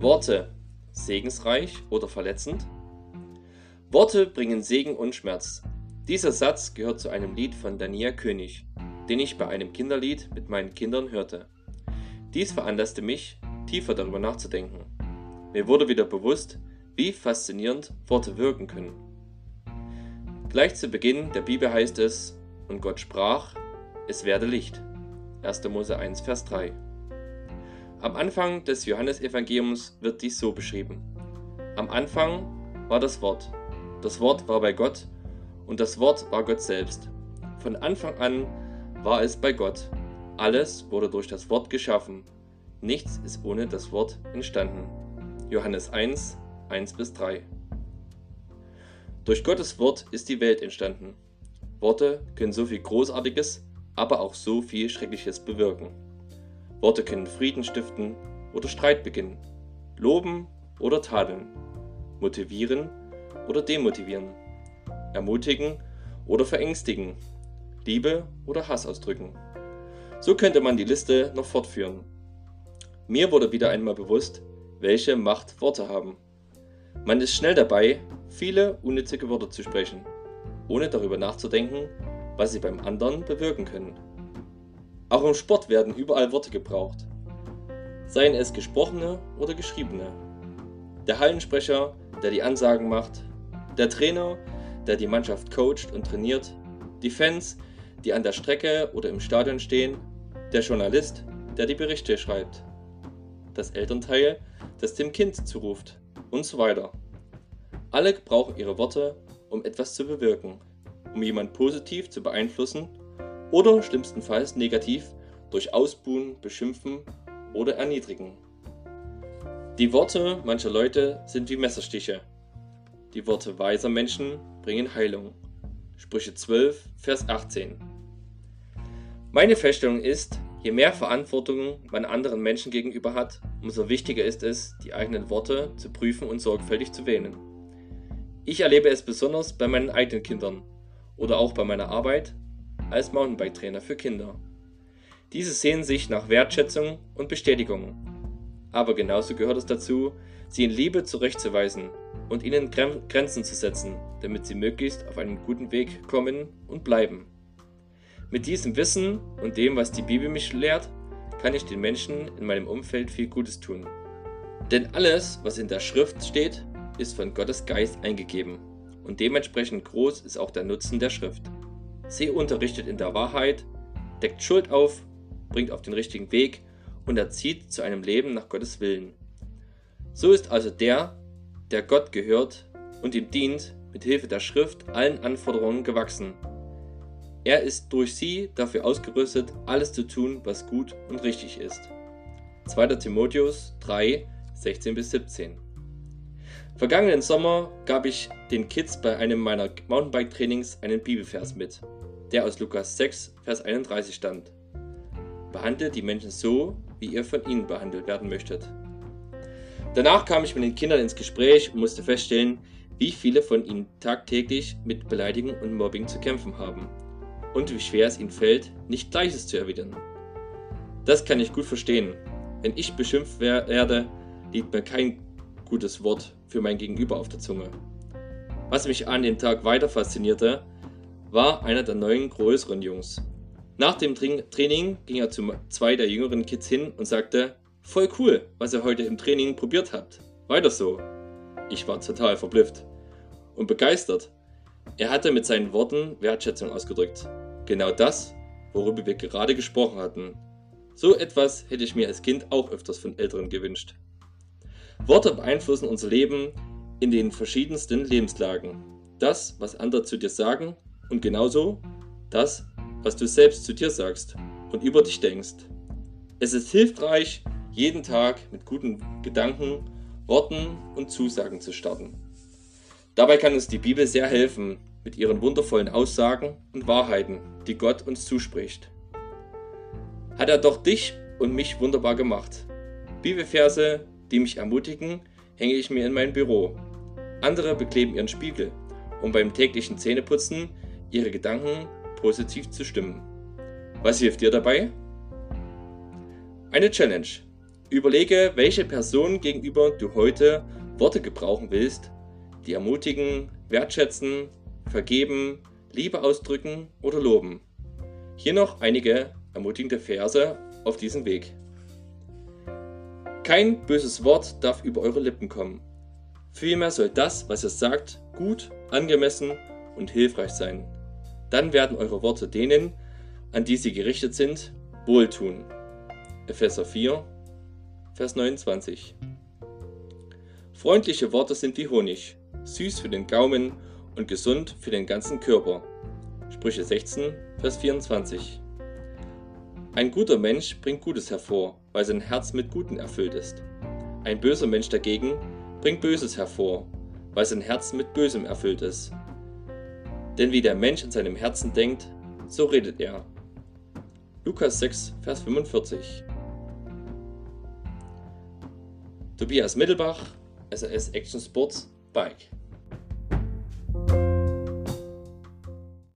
Worte segensreich oder verletzend? Worte bringen Segen und Schmerz. Dieser Satz gehört zu einem Lied von Dania König, den ich bei einem Kinderlied mit meinen Kindern hörte. Dies veranlasste mich, tiefer darüber nachzudenken. Mir wurde wieder bewusst, wie faszinierend Worte wirken können. Gleich zu Beginn der Bibel heißt es, und Gott sprach, es werde Licht. 1. Mose 1, Vers 3. Am Anfang des Johannesevangeliums wird dies so beschrieben. Am Anfang war das Wort. Das Wort war bei Gott und das Wort war Gott selbst. Von Anfang an war es bei Gott. Alles wurde durch das Wort geschaffen. Nichts ist ohne das Wort entstanden. Johannes 1, 1 bis 3. Durch Gottes Wort ist die Welt entstanden. Worte können so viel Großartiges, aber auch so viel Schreckliches bewirken. Worte können Frieden stiften oder Streit beginnen, loben oder tadeln, motivieren oder demotivieren, ermutigen oder verängstigen, Liebe oder Hass ausdrücken. So könnte man die Liste noch fortführen. Mir wurde wieder einmal bewusst, welche Macht Worte haben. Man ist schnell dabei, viele unnützige Worte zu sprechen, ohne darüber nachzudenken, was sie beim anderen bewirken können. Auch im Sport werden überall Worte gebraucht. Seien es gesprochene oder geschriebene. Der Hallensprecher, der die Ansagen macht, der Trainer, der die Mannschaft coacht und trainiert, die Fans, die an der Strecke oder im Stadion stehen, der Journalist, der die Berichte schreibt, das Elternteil, das dem Kind zuruft und so weiter. Alle brauchen ihre Worte, um etwas zu bewirken, um jemand positiv zu beeinflussen oder schlimmstenfalls negativ durch Ausbuhen, Beschimpfen oder Erniedrigen. Die Worte mancher Leute sind wie Messerstiche. Die Worte weiser Menschen bringen Heilung. Sprüche 12, Vers 18. Meine Feststellung ist, je mehr Verantwortung man anderen Menschen gegenüber hat, umso wichtiger ist es, die eigenen Worte zu prüfen und sorgfältig zu wählen. Ich erlebe es besonders bei meinen eigenen Kindern oder auch bei meiner Arbeit als Mountainbike-Trainer für Kinder. Diese sehen sich nach Wertschätzung und Bestätigung. Aber genauso gehört es dazu, sie in Liebe zurechtzuweisen und ihnen Grenzen zu setzen, damit sie möglichst auf einen guten Weg kommen und bleiben. Mit diesem Wissen und dem, was die Bibel mich lehrt, kann ich den Menschen in meinem Umfeld viel Gutes tun. Denn alles, was in der Schrift steht, ist von Gottes Geist eingegeben und dementsprechend groß ist auch der Nutzen der Schrift. Sie unterrichtet in der Wahrheit, deckt Schuld auf, bringt auf den richtigen Weg und erzieht zu einem Leben nach Gottes Willen. So ist also der, der Gott gehört und ihm dient, mit Hilfe der Schrift allen Anforderungen gewachsen. Er ist durch sie dafür ausgerüstet, alles zu tun, was gut und richtig ist. 2. Timotheus 3, 16 bis 17. Vergangenen Sommer gab ich den Kids bei einem meiner Mountainbike-Trainings einen Bibelvers mit der aus Lukas 6, Vers 31 stammt. Behandelt die Menschen so, wie ihr von ihnen behandelt werden möchtet. Danach kam ich mit den Kindern ins Gespräch und musste feststellen, wie viele von ihnen tagtäglich mit Beleidigung und Mobbing zu kämpfen haben und wie schwer es ihnen fällt, nicht Gleiches zu erwidern. Das kann ich gut verstehen. Wenn ich beschimpft werde, liegt mir kein gutes Wort für mein Gegenüber auf der Zunge. Was mich an dem Tag weiter faszinierte, war einer der neuen größeren Jungs. Nach dem Training ging er zu zwei der jüngeren Kids hin und sagte, voll cool, was ihr heute im Training probiert habt. Weiter so. Ich war total verblüfft und begeistert. Er hatte mit seinen Worten Wertschätzung ausgedrückt. Genau das, worüber wir gerade gesprochen hatten. So etwas hätte ich mir als Kind auch öfters von Älteren gewünscht. Worte beeinflussen unser Leben in den verschiedensten Lebenslagen. Das, was andere zu dir sagen, und genauso das, was du selbst zu dir sagst und über dich denkst. Es ist hilfreich, jeden Tag mit guten Gedanken, Worten und Zusagen zu starten. Dabei kann uns die Bibel sehr helfen mit ihren wundervollen Aussagen und Wahrheiten, die Gott uns zuspricht. Hat er doch dich und mich wunderbar gemacht. Bibelverse, die mich ermutigen, hänge ich mir in mein Büro. Andere bekleben ihren Spiegel, um beim täglichen Zähneputzen ihre Gedanken positiv zu stimmen. Was hilft dir dabei? Eine Challenge. Überlege, welche Person gegenüber du heute Worte gebrauchen willst, die ermutigen, wertschätzen, vergeben, Liebe ausdrücken oder loben. Hier noch einige ermutigende Verse auf diesem Weg. Kein böses Wort darf über eure Lippen kommen. Vielmehr soll das, was ihr sagt, gut, angemessen und hilfreich sein. Dann werden eure Worte denen, an die sie gerichtet sind, wohltun. Epheser 4, Vers 29. Freundliche Worte sind wie Honig, süß für den Gaumen und gesund für den ganzen Körper. Sprüche 16, Vers 24. Ein guter Mensch bringt Gutes hervor, weil sein Herz mit Guten erfüllt ist. Ein böser Mensch dagegen bringt Böses hervor, weil sein Herz mit Bösem erfüllt ist. Denn wie der Mensch in seinem Herzen denkt, so redet er. Lukas 6, Vers 45. Tobias Mittelbach, SAS Action Sports Bike.